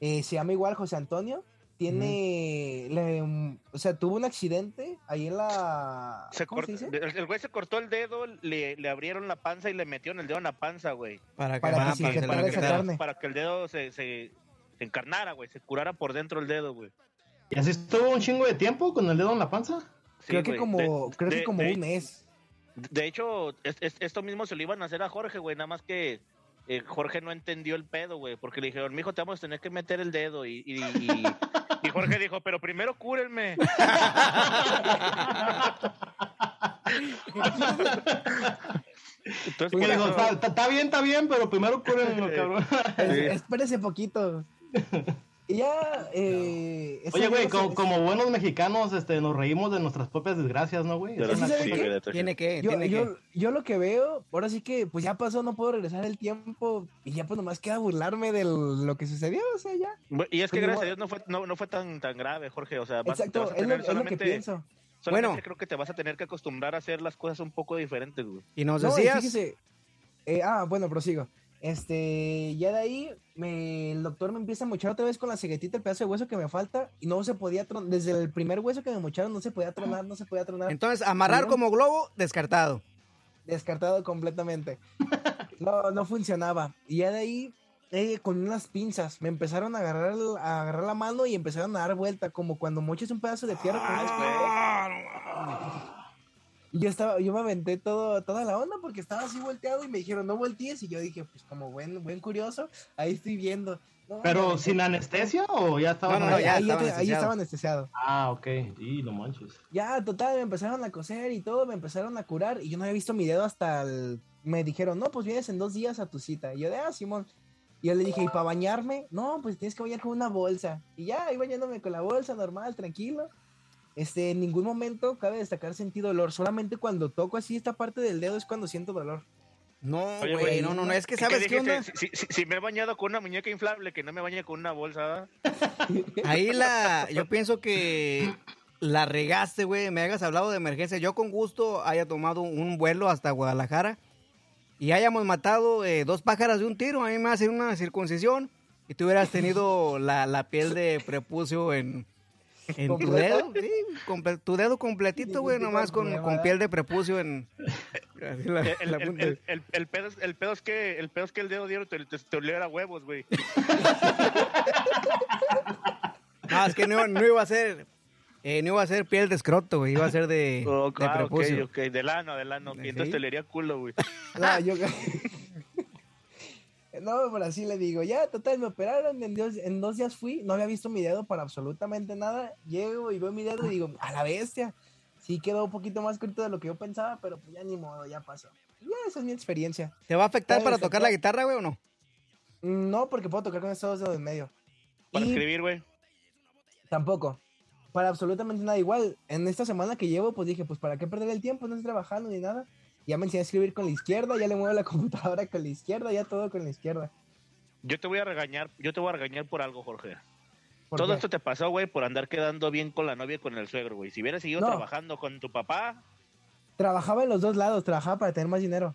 eh, se llama igual José Antonio, tiene, le, um, o sea, tuvo un accidente ahí en la... Se ¿cómo cortó- se dice? el, el güey se cortó el dedo, le, le abrieron la panza y le metieron el dedo en la panza, güey. Para que, Para que ah, para que. Para que el dedo se, se, se encarnara, güey. Se curara por dentro el dedo, güey. Y así estuvo un chingo de tiempo con el dedo en la panza. Sí, creo que como, De- creo que como de- un mes. De hecho, es- es- esto mismo se lo iban a hacer a Jorge, güey, nada más que eh, Jorge no entendió el pedo, güey, porque le dijeron, mijo, te vamos a tener que meter el dedo. Y, y, y- y Jorge dijo, pero primero cúrenme. Entonces, eso- está, bien, está bien, pero primero cúrenlo, cabrón. Es- Espérese poquito. Y ya, eh, Oye, güey, se- como, como buenos mexicanos, este, nos reímos de nuestras propias desgracias, ¿no, güey? Tiene que, Yo, tiene yo, que. yo lo que veo, ahora sí que pues ya pasó, no puedo regresar el tiempo y ya pues nomás queda burlarme de lo que sucedió, o sea, ya. Y es que Pues, gracias a Dios no fue, no, no fue tan, tan grave, Jorge. O sea, vas, te Exacto, vas a es lo, tener es lo que solamente, pienso. solamente Bueno. creo que te vas a tener que acostumbrar a hacer las cosas un poco diferentes, güey. Y nos No, y decías. fíjese, eh, ah, bueno, prosigo. Este, ya de ahí me, el doctor me empieza a mochar otra vez con la ceguetita el pedazo de hueso que me falta y no se podía tronar, desde el primer hueso que me mocharon no se podía tronar, no se podía tronar. Entonces, amarrar como globo, descartado. descartado completamente. No, no funcionaba. Y ya de ahí, eh, con unas pinzas, me empezaron a agarrar, a agarrar la mano y empezaron a dar vuelta, como cuando moches un pedazo de fierro con unas pinzas. Y yo estaba, yo me aventé todo, toda la onda porque estaba así volteado y me dijeron, no voltees. Y yo dije, pues como buen, buen curioso, ahí estoy viendo. No, ¿Pero aventé. sin anestesia o ya estaba? No, no, no, Ahí, ya ahí estaba ahí estaba anestesiado. Ah, ok. Sí, no manches. Ya, total, me empezaron a coser y todo, me empezaron a curar y yo no había visto mi dedo hasta el... Me dijeron, no, pues vienes en dos días a tu cita. Y yo de, ah, Simón. Y yo le dije, ¿y para bañarme? No, pues tienes que bañar con una bolsa. Y ya, ahí bañándome con la bolsa, normal, tranquilo. Este, en ningún momento cabe destacar sentir dolor. Solamente cuando toco así esta parte del dedo es cuando siento dolor. No, güey, no, no, no, es que ¿Y sabes qué onda. Si, si- si me he bañado con una muñeca inflable, que no me bañe con una bolsa. Ahí la, yo pienso que la regaste, güey, me hayas hablado de emergencia. Yo con gusto haya tomado un vuelo hasta Guadalajara y hayamos matado eh, dos pájaras de un tiro. A mí me hacen una circuncisión y tú hubieras tenido la, la piel de prepucio en, en tu dedo. Sí, comple- tu dedo completito, güey, nomás de con, piel de prepucio en... así la- El, el- la el- punta. el- el- el pedo, es- el pedo es que el pedo es que el dedo diario te, te, te oliera huevos, güey. No, es que no, iba- no iba a ser... eh, no iba a ser piel de escroto, güey, iba a ser de, Oh, de ah, ok, prepucio. ok, del ano, del ano. Sí. Y entonces te olería culo, güey. No, yo... no, pero así le digo, ya, total, me operaron, en dos, en dos días fui, no había visto mi dedo para absolutamente nada. Llego y veo mi dedo y digo, a la bestia. Sí quedó un poquito más corto de lo que yo pensaba, pero pues ya ni modo, ya pasó. Ya, esa es mi experiencia. ¿Te va a afectar para tocar la guitarra, güey, o no? No, porque puedo tocar con estos dos dedos en medio. Para Y escribir, güey. Tampoco. Para absolutamente nada igual. En esta semana que llevo, pues dije, pues para qué perder el tiempo, no estoy trabajando ni nada. Ya me enseñé a escribir con la izquierda, ya le muevo la computadora con la izquierda, ya todo con la izquierda. Yo te voy a regañar, yo te voy a regañar por algo, Jorge. ¿Por Todo qué? esto te pasó, güey, por andar quedando bien con la novia y con el suegro, güey. Si hubieras seguido No. trabajando con tu papá, Trabajaba en los dos lados, trabajaba para tener más dinero.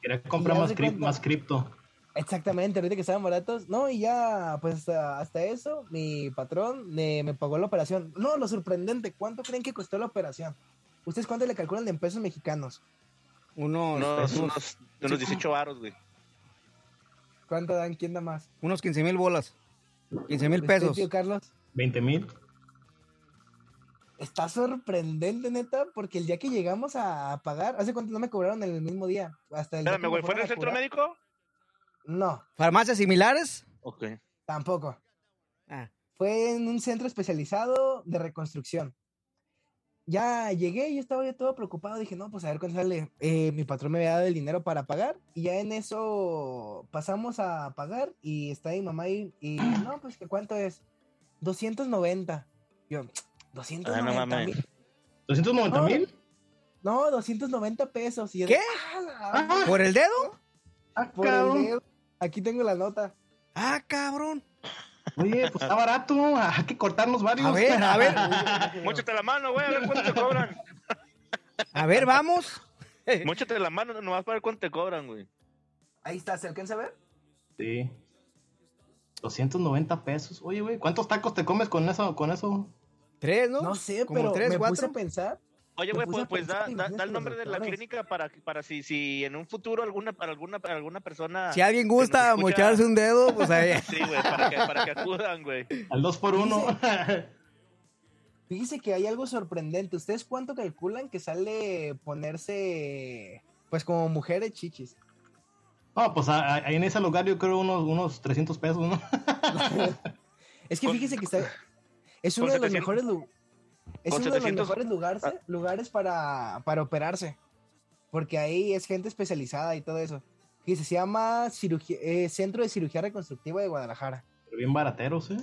Quería comprar más, cuenta. más cripto. Exactamente, ahorita que estaban baratos. No, y ya, pues hasta, hasta eso, mi patrón me, me pagó la operación. No, lo sorprendente, ¿cuánto creen que costó la operación? ¿Ustedes cuánto le calculan en pesos mexicanos? Unos, unos, unos, unos, unos 18 varos, güey. ¿Cuánto dan? ¿Quién da más? unos 15 mil bolas. 15 mil ¿Usted, pesos. tío Carlos? 20 mil. Está sorprendente, neta, porque el día que llegamos a pagar, ¿hace cuánto no me cobraron en el mismo día? Hasta el Espérame, güey, ¿fue en el a centro médico? No, ¿Farmacias similares? Ok. tampoco. Ah, Fue en un centro especializado de reconstrucción. Ya llegué, yo estaba ya todo preocupado, dije, no, pues a ver cuánto sale. Eh, mi patrón me había dado el dinero para pagar y ya en eso pasamos a pagar y está mi mamá ahí y no, pues que cuánto es? 290. Yo, 290 Ah, no mil. ¿290 No. mil? No, 290 pesos. Y yo ¿Qué? "Ah, ¿Por el dedo? Ah, Por el dedo. Aquí tengo la nota. Ah, cabrón. Oye, pues está barato. Hay que cortarnos varios. A ver, a ver, Móchate la mano, güey, a ver cuánto te cobran. a ver, vamos. Móchate la mano nomás para ver cuánto te cobran, güey. Ahí está, ¿se alcanza a ver? Sí. 290 pesos. Oye, güey, ¿cuántos tacos te comes con eso? Con eso? Tres, ¿no? No sé, Como pero tres, me puse cuatro. a pensar. Oye, güey, pues, pues da, el nombre de la clínica para, para si, si en un futuro alguna, para alguna, para alguna persona... Si alguien gusta escucha- mocharse un dedo, pues ahí. Sí, güey, para que, para que acudan, güey. Al 2 por 1 Fíjese que hay algo sorprendente. ¿Ustedes cuánto calculan que sale ponerse, pues como mujeres chichis? No, pues a- a- ahí en ese lugar yo creo unos, unos 300 pesos, ¿no? Es que fíjese que está, es uno de los 700 mejores lu- es uno de los 700 mejores lugares, Ah. lugares para, para operarse. Porque ahí es gente especializada y todo eso. Fíjese, se llama cirugía- eh, Centro de Cirugía Reconstructiva de Guadalajara. Pero bien barateros, ¿eh?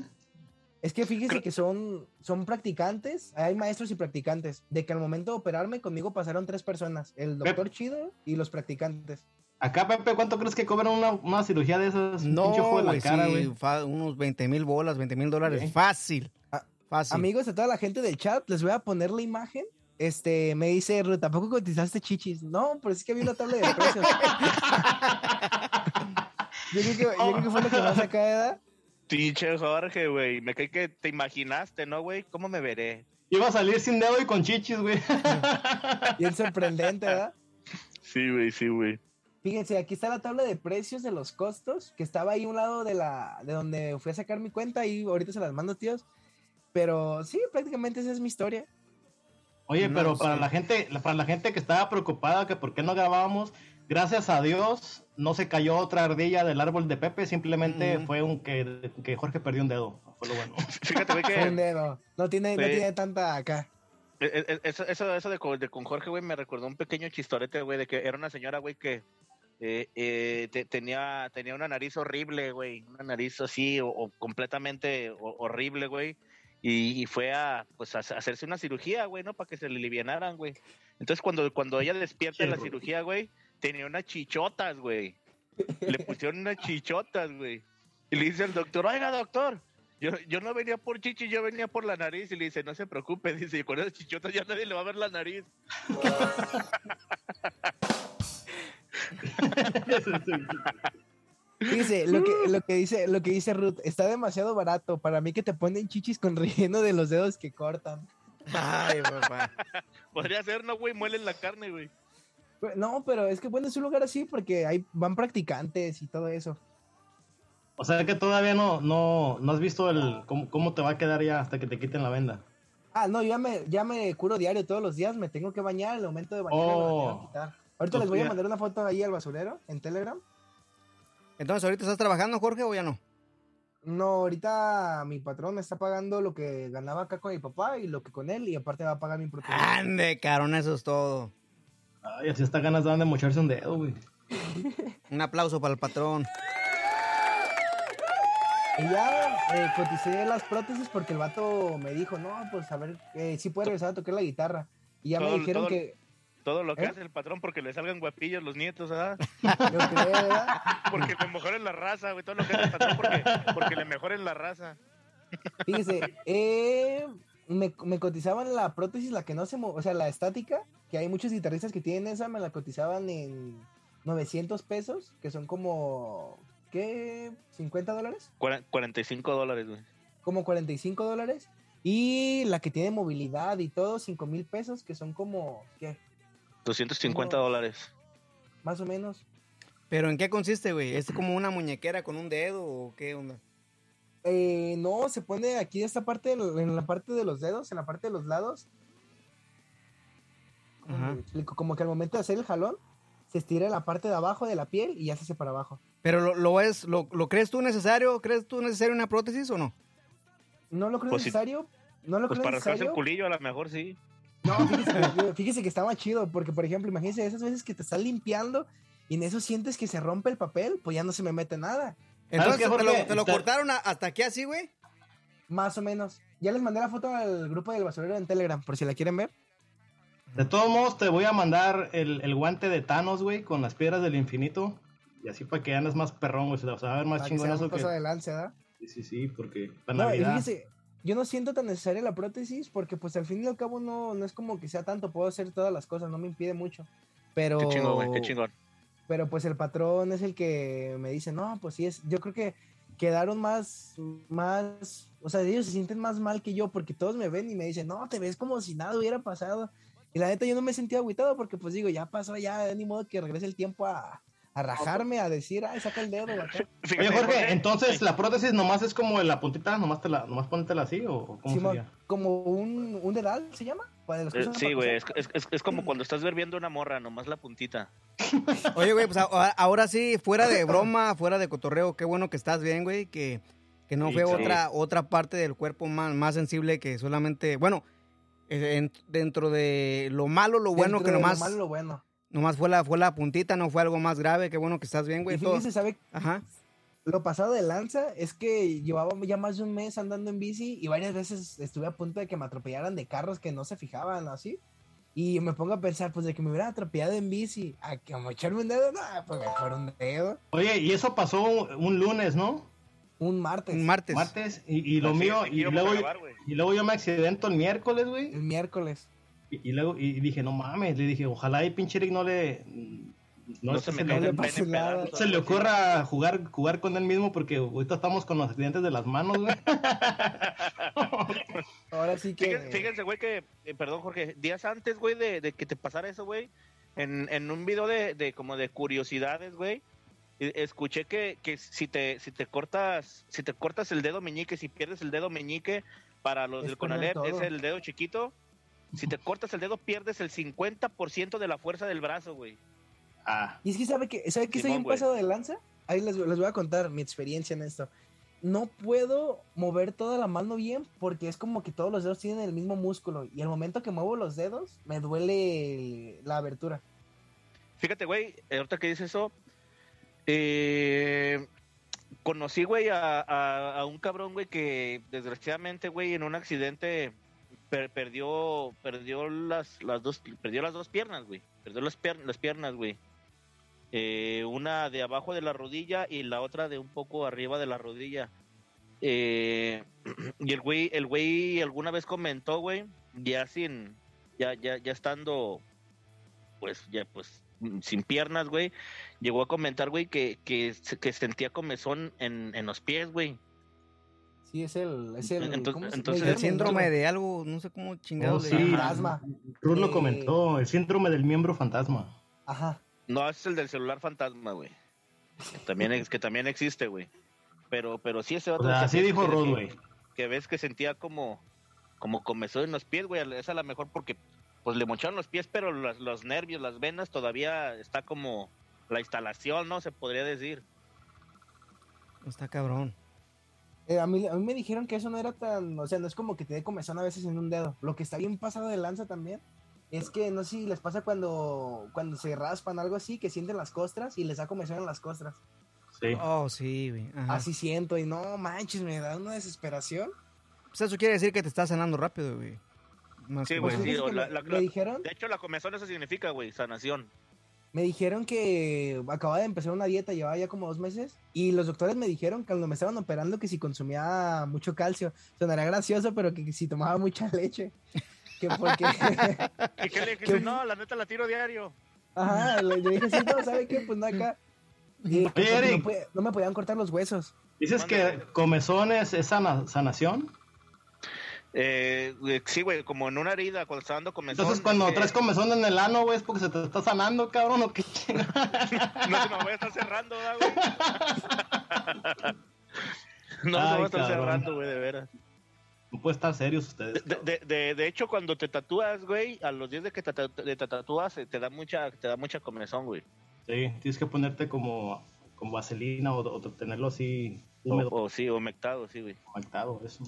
Es que fíjese que son, son practicantes, hay maestros y practicantes. De que al momento de operarme conmigo pasaron tres personas, el doctor Chido y los practicantes. Acá, Pepe, ¿cuánto crees que cobran una, una cirugía de esas? No, güey, cara, sí, unos 20 mil bolas, 20 mil dólares. Fácil. Ah, Fácil. Amigos de toda la gente del chat, les voy a poner la imagen. Este, me dice, Ruth, ¿tampoco cotizaste chichis? No, pero es que había una tabla de precios. yo, creo que, yo creo que fue lo que más acá, ¿verdad? Pinche Jorge, güey. Me cae que te imaginaste, ¿no, güey? ¿Cómo me veré? Iba a salir sin dedo y con chichis, güey. Bien sorprendente, ¿verdad? Sí, güey, sí, güey. Fíjense, aquí está la tabla de precios de los costos, que estaba ahí a un lado de la de donde fui a sacar mi cuenta y ahorita se las mando, tíos. Pero sí, prácticamente esa es mi historia. Oye, No, pero para sí. la gente, para la gente que estaba preocupada que por qué no grabábamos, gracias a Dios no se cayó otra ardilla del árbol de Pepe, simplemente Mm. fue un que, que Jorge perdió un dedo. Fue lo bueno. Fíjate, güey, Fue un que dedo. No tiene, no Sí. tiene tanta acá. eh, eh, eso, eso, eso de, con, de con Jorge, güey, me recordó un pequeño chistorete, güey, de que era una señora, güey, que eh, eh, te- tenía, tenía una nariz horrible, güey. Una nariz así, o, o completamente ho- horrible, güey. Y, y fue a, pues, a a hacerse una cirugía, güey, ¿no? Para que se le alivianaran, güey. Entonces, cuando, cuando ella despierta de la cirugía, güey, tenía unas chichotas, güey. Le pusieron unas chichotas, güey. Y le dice al doctor, oiga, doctor, yo, yo no venía por chichi, yo venía por la nariz. Y le dice, no se preocupe, dice, con esas chichotas ya nadie le va a ver la nariz. Fíjese, lo que, lo que dice, lo que dice Ruth, está demasiado barato. Para mí que te ponen chichis con relleno de los dedos que cortan. Ay, papá. Podría ser, ¿no, güey? Muelen la carne, güey. No, pero es que bueno, es un lugar así porque hay, van practicantes y todo eso. O sea que todavía no, no, no has visto el cómo, cómo te va a quedar ya hasta que te quiten la venda. Ah, no, yo ya me, ya me curo diario todos los días, me tengo que bañar, el momento de bañar me Oh. tengo que quitar. Ahorita les voy a mandar una foto ahí al basurero en Telegram. Entonces, ¿ahorita estás trabajando, Jorge, o ya no? No, ahorita mi patrón me está pagando lo que ganaba acá con mi papá y lo que con él, y aparte va a pagar mi propiedad. Ande, carón, eso es todo. Ay, así está ganas dan de mocharse un dedo, güey. Un aplauso para el patrón. Y ya eh, coticé las prótesis porque el vato me dijo, no, pues a ver, eh, si puede regresar a tocar la guitarra. Y ya me dijeron todo- que, Todo lo que ¿Eh? hace el patrón porque le salgan guapillos los nietos, ¿verdad? Porque le mejoren la raza, güey. Todo lo que hace el patrón porque, porque le mejoren la raza. Fíjese, eh, me, me cotizaban la prótesis, la que no se o sea, la estática, que hay muchos guitarristas que tienen esa, me la cotizaban en 900 pesos, que son como, ¿qué? ¿50 dólares? Cuaren- 45 dólares, güey. Como 45 dólares. Y la que tiene movilidad y todo, 5 mil pesos, que son como, ¿qué? 250 No. dólares. Más o menos. ¿Pero en qué consiste, güey? ¿Es como una muñequera con un dedo o qué onda? Eh, no, se pone aquí esta parte, en la parte de los dedos, en la parte de los lados. Como que al momento de hacer el jalón, se estira la parte de abajo de la piel y ya se hace para abajo. ¿Pero lo, lo es, lo, lo crees tú necesario? ¿Crees tú necesario una prótesis o no? No lo creo Pues necesario. No lo Pues creo para rascarse el necesario. culillo a lo mejor sí. No, fíjese que, fíjese que está más chido, porque por ejemplo, imagínese esas veces que te estás limpiando y en eso sientes que se rompe el papel, pues ya no se me mete nada. Entonces, ¿te lo, te lo cortaron a- hasta aquí así, güey? Más o menos. Ya les mandé la foto al grupo del basurero en Telegram, por si la quieren ver. De todos modos, te voy a mandar el, el guante de Thanos, güey, con las piedras del infinito. Y así para que andes más perrón, güey. Se la vas a ver más Para que un paso que... de lanza, ¿verdad? Sí, sí, sí, porque para No, Navidad... fíjese, yo no siento tan necesaria la prótesis porque pues al fin y al cabo no, no es como que sea tanto, puedo hacer todas las cosas, no me impide mucho. Pero, Qué chingón, güey. Qué chingón. pero pues el patrón es el que me dice, no, pues sí es, yo creo que quedaron más, más, o sea, ellos se sienten más mal que yo porque todos me ven y me dicen, no, te ves como si nada hubiera pasado. Y la neta yo no me sentía agüitado porque pues digo, ya pasó, ya, ni modo que regrese el tiempo a, a rajarme, a decir, ay, saca el dedo, acá". Oye, Jorge, entonces la prótesis nomás es como la puntita, nomás, te la, nomás póntela así, ¿o cómo sería? como un, un dedal, ¿se llama? Eh, sí, güey. Es, es, es- como cuando estás viendo una morra, nomás la puntita. Oye, güey, pues ahora, ahora sí, fuera de broma, fuera de cotorreo, qué bueno que estás bien, güey, que, que no Sí, fue sí. otra otra parte del cuerpo más, más sensible que solamente, bueno, eh, en- dentro de lo malo, lo bueno, Dentro que de lo nomás, malo, lo bueno. Nomás fue la, fue la puntita, no fue algo más grave, qué bueno que estás bien, güey. Y todo- fíjese, ¿sabe, Ajá. lo pasado de lanza es que llevaba ya más de un mes andando en bici y varias veces estuve a punto de que me atropellaran de carros que no se fijaban así. Y me pongo a pensar, pues de que me hubiera atropellado en bici, a que me echarme un dedo, no, pues mejor un dedo. Oye, y eso pasó un, un lunes, ¿no? Un martes. Un martes. Martes. Y, y lo mío, y luego, grabar, y luego yo me accidento el miércoles, güey. El miércoles. Y, y luego y dije, no mames, le dije, ojalá y pinche Eric no le. No, No se, me le, pase nada. se le ocurra jugar, jugar con él mismo porque ahorita estamos con los accidentes de las manos, güey. Ahora sí que. Fíjense, fíjense, güey, que, eh, perdón, Jorge, días antes, güey, de, de que te pasara eso, güey, en, en un video de, de como de curiosidades, güey, eh, escuché que, que si te si te cortas si te cortas el dedo meñique, si pierdes el dedo meñique para los Es del Conalep, es el dedo chiquito. Si te cortas el dedo pierdes el 50% de la fuerza del brazo, güey. Ah, Y es que sabe que, ¿sabe que soy un pasado de lanza? Ahí les, les voy a contar mi experiencia en esto. No puedo mover toda la mano bien porque es como que todos los dedos tienen el mismo músculo y al momento que muevo los dedos me duele la abertura. Fíjate, güey, eh, ahorita que dices eso, eh, conocí, güey, a, a- a un cabrón, güey, que desgraciadamente, güey, en un accidente per- perdió, perdió las, las dos, perdió las dos piernas, güey, perdió las, pier- las piernas, güey. Eh, una de abajo de la rodilla y la otra de un poco arriba de la rodilla. Eh, y el güey, el güey alguna vez comentó, güey, ya sin, ya, ya, ya estando, pues, ya, pues, sin piernas, güey, llegó a comentar, güey, que, que, que sentía comezón en, en los pies, güey. Sí, es el... Es el Entonces- ¿cómo se- entonces me El el dijeron síndrome de algo, no sé cómo chingados Oh, sí. llaman. Fantasma. Cruz lo Eh, comentó, el síndrome del miembro fantasma. Ajá. No, ese es el del celular fantasma, güey. Que también, es, que también existe, güey. Pero, pero sí ese O otro... sea, así dijo que- güey. Que ves que sentía como, como comezón en los pies, güey. Es a lo mejor porque, pues, le mocharon los pies, pero los, los nervios, las venas, todavía está como la instalación, ¿no? Se podría decir. Está cabrón. Eh, a, mí, a mí me dijeron que eso no era tan, o sea, no es como que te dé comezón a veces en un dedo. Lo que está bien pasado de lanza también es que no sé si les pasa cuando, cuando se raspan algo así, que sienten las costras y les da comezón en las costras. Sí. Oh, sí, güey. Ajá. Así siento y no manches, me da una desesperación. Pues eso quiere decir que te estás sanando rápido, güey. Más Sí, güey, sí, la- dijeron, De hecho, la comezón eso significa, güey, sanación. Me dijeron que acababa de empezar una dieta, llevaba ya como dos meses, y los doctores me dijeron que cuando me estaban operando que si consumía mucho calcio, sonaría gracioso, pero que si tomaba mucha leche. Que porque... ¿Y qué le dijiste? No, la neta la tiro diario. Ajá, le, dije, sí, no, ¿sabe qué? Pues no acá. Y que Eric. no, puede- no me podían cortar los huesos. Dices que comezón es, es sana- sanación. Eh, sí, güey, como en una herida, cuando está dando comezón. Entonces, cuando eh, traes comezón en el ano, güey, es porque se te está sanando, cabrón, o qué? No se me voy a estar cerrando, ¿verdad, güey? no se me va a estar cabrón. cerrando, güey, de veras. No pueden estar serios ustedes. De, de, de, de hecho, cuando te tatúas, güey, a los días de que te, te tatúas, eh, te da mucha, te da mucha comezón, güey. Sí, tienes que ponerte como, como vaselina o, o tenerlo así húmedo, o sí, o mectado, sí, güey. conectado, eso.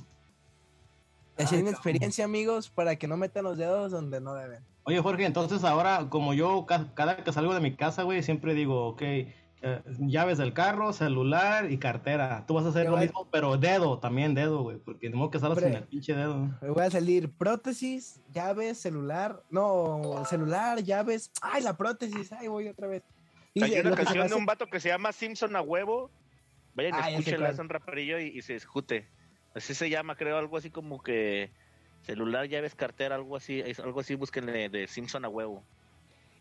Cabrón. experiencia, amigos, para que no metan los dedos donde no deben. Oye, Jorge, entonces ahora, como yo ca- cada que salgo de mi casa, güey, siempre digo, ok, eh, llaves del carro, celular y cartera. Tú vas a hacer lo mismo, pero dedo, también dedo, güey, porque no que salgas sin el pinche dedo. Me voy a salir prótesis, llaves, celular. No, celular, llaves. Ay, la prótesis. Ay, voy otra vez. Y Hay una canción de un vato que se llama Simpson a huevo. Vayan, Ah, escúchenla, es un raperillo y, y se escute. Así se llama, creo, algo así como que celular, llaves, cartera, algo así, es algo así, búsquenle de Simpson a huevo.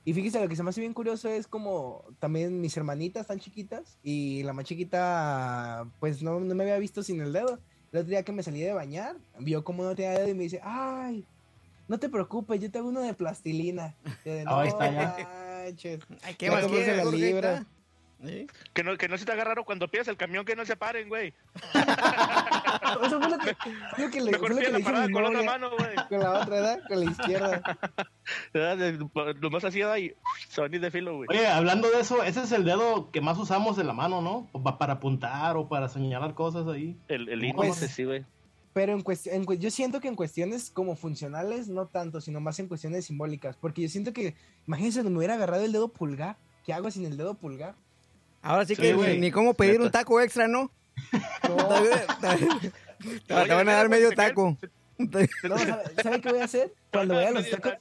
Y fíjese, lo que se me hace bien curioso es como también mis hermanitas están chiquitas y la más chiquita pues no, no me había visto sin el dedo. El otro día que me salí de bañar, vio como no tenía dedo y me dice, ay, no te preocupes, yo tengo uno de plastilina. De, "No está, ya". manches". Ay, ¿qué más la libra. Que no, que no se te haga raro cuando pides el camión que no se paren, güey. Eso fue lo que, fue lo que le, Mejor fue lo que parada con la otra mano, güey. Con la otra, ¿verdad? Con la izquierda. De- Nomás así y se van a ir de filo, güey. Oye, hablando de eso, ese es el dedo que más usamos de la mano, ¿no? Para apuntar o para señalar cosas ahí. El, el Pues- índice, sí, güey. Pero en cuestión, yo siento que en cuestiones como funcionales, no tanto, sino más en cuestiones simbólicas. Porque yo siento que, imagínense, me hubiera agarrado el dedo pulgar. ¿Qué hago sin el dedo pulgar? Ahora sí Sí, que ni, güey. ni cómo pedir un taco extra, ¿no? Te, te- te van a dar medio taco. No, ¿sabe, sabe qué voy a hacer? Cuando vaya a los tacos,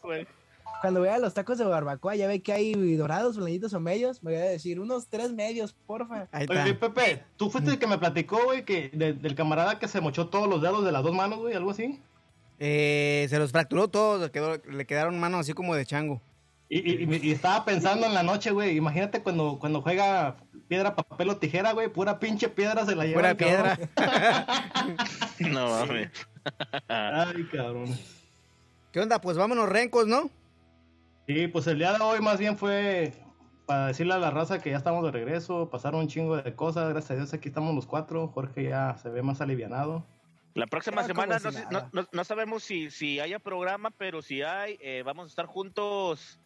cuando vaya a los tacos de barbacoa, ya ve que hay dorados, blanditos o medios, me voy a decir unos tres medios, porfa. Ahí Oye. Pepe, ¿tú fuiste el que me platicó, güey, que de- del camarada que se mochó todos los dedos de las dos manos, güey, algo así? Eh, se los fracturó todos, quedó- le quedaron manos así como de chango. Y, y- estaba pensando en la noche, güey, imagínate cuando, cuando juega piedra, papel o tijera, güey, pura pinche piedra se la lleva. Pura el piedra. No mames. Ay, cabrón. ¿Qué onda? Pues vámonos rencos, ¿no? Sí, pues el día de hoy más bien fue para decirle a la raza que ya estamos de regreso, pasaron un chingo de cosas, gracias a Dios aquí estamos los cuatro, Jorge ya se ve más alivianado. La próxima Ah, semana como no, si sé- nada. no, no- no sabemos si, si haya programa, pero si hay, eh, vamos a estar juntos.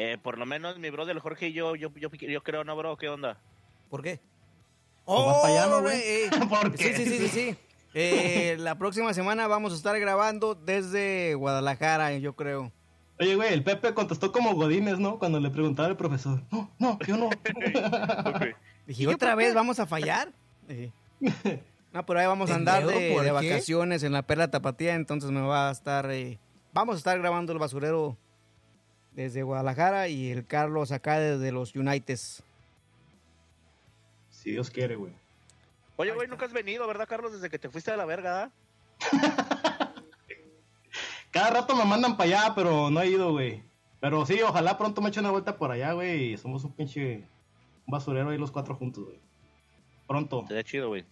Eh, por lo menos mi brother Jorge y yo, yo, yo, yo creo, ¿no, bro? ¿Qué onda? ¿Por qué? Pues vas pa' allá, ¿no, güey? eh, ¿Por sí, qué? sí, sí, sí, sí. Eh, la próxima semana vamos a estar grabando desde Guadalajara, yo creo. Oye, güey, el Pepe contestó como Godínez, ¿no? Cuando le preguntaba al profesor. No, no, yo no. Dije, ¿otra vez vamos a fallar? Sí. No, pero ahí vamos a andar de, vacaciones en la Perla Tapatía, entonces me va a estar... eh, vamos a estar grabando el basurero desde Guadalajara y el Carlos acá desde los Unites. Si Dios quiere, güey. Oye, güey, nunca has venido, ¿verdad, Carlos? Desde que te fuiste a la verga, ¿ah? Cada rato me mandan para allá, pero no he ido, güey. Pero sí, ojalá pronto me eche una vuelta por allá, güey. y Somos un pinche basurero ahí los cuatro juntos, güey. Pronto. Te da chido, güey.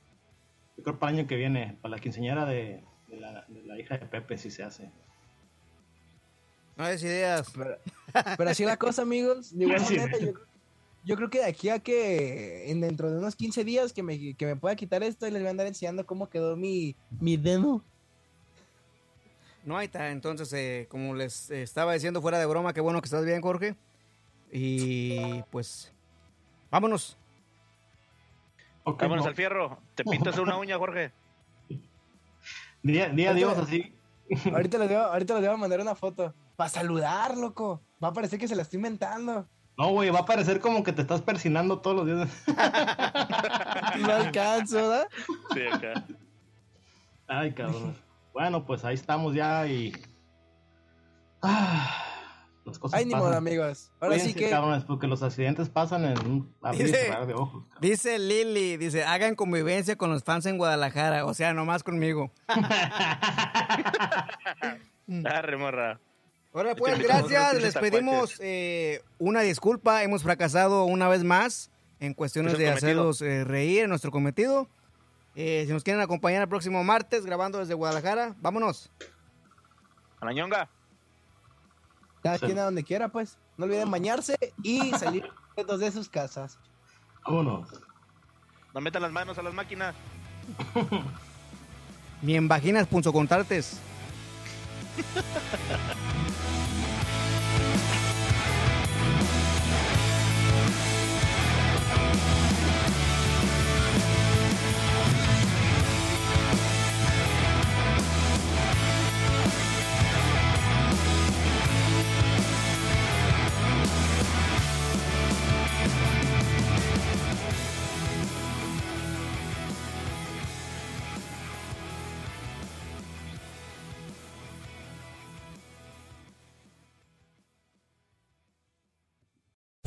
Yo creo para el año que viene, para la quinceañera de, de la, de la hija de Pepe, si se hace. No des ideas. Pero así la cosa, amigos. De igual Sí. manera, yo, yo creo que de aquí a que en dentro de unos 15 días que me, que me pueda quitar esto y les voy a andar enseñando cómo quedó mi, mi demo. No, ahí está. Entonces, eh, como les estaba diciendo fuera de broma, qué bueno que estás bien, Jorge. Y pues, vámonos. Ok, Vámonos no. al fierro. Te pintas una uña, Jorge. Día, día Dios así. Ahorita les, voy, a- ahorita les voy a mandar una foto. Para saludar, loco. Va a parecer que se la estoy inventando. No, güey, va a parecer como que te estás persinando todos los días. No alcanzo, ¿verdad? Sí, acá. Ay, cabrón. Bueno, pues ahí estamos ya y. Ah, las cosas Ay, ni modo, amigos. Ahora sí que. cabrones, porque los accidentes pasan en un abrir y Dice- cerrar de ojos. cabrón. Dice Lili, dice, hagan convivencia con los fans en Guadalajara. O sea, nomás conmigo. Arre, morra. Ahora pues, gracias. Les pedimos eh, una disculpa. Hemos fracasado una vez más en cuestiones Es el de hacerlos eh, reír en nuestro cometido. Eh, si nos quieren acompañar el próximo martes grabando desde Guadalajara, vámonos. A la ñonga. Cada Sí. quien a donde quiera, pues. No olviden bañarse y salir de sus casas. Vámonos. No metan las manos a las máquinas. Ni en vaginas punzocontartes.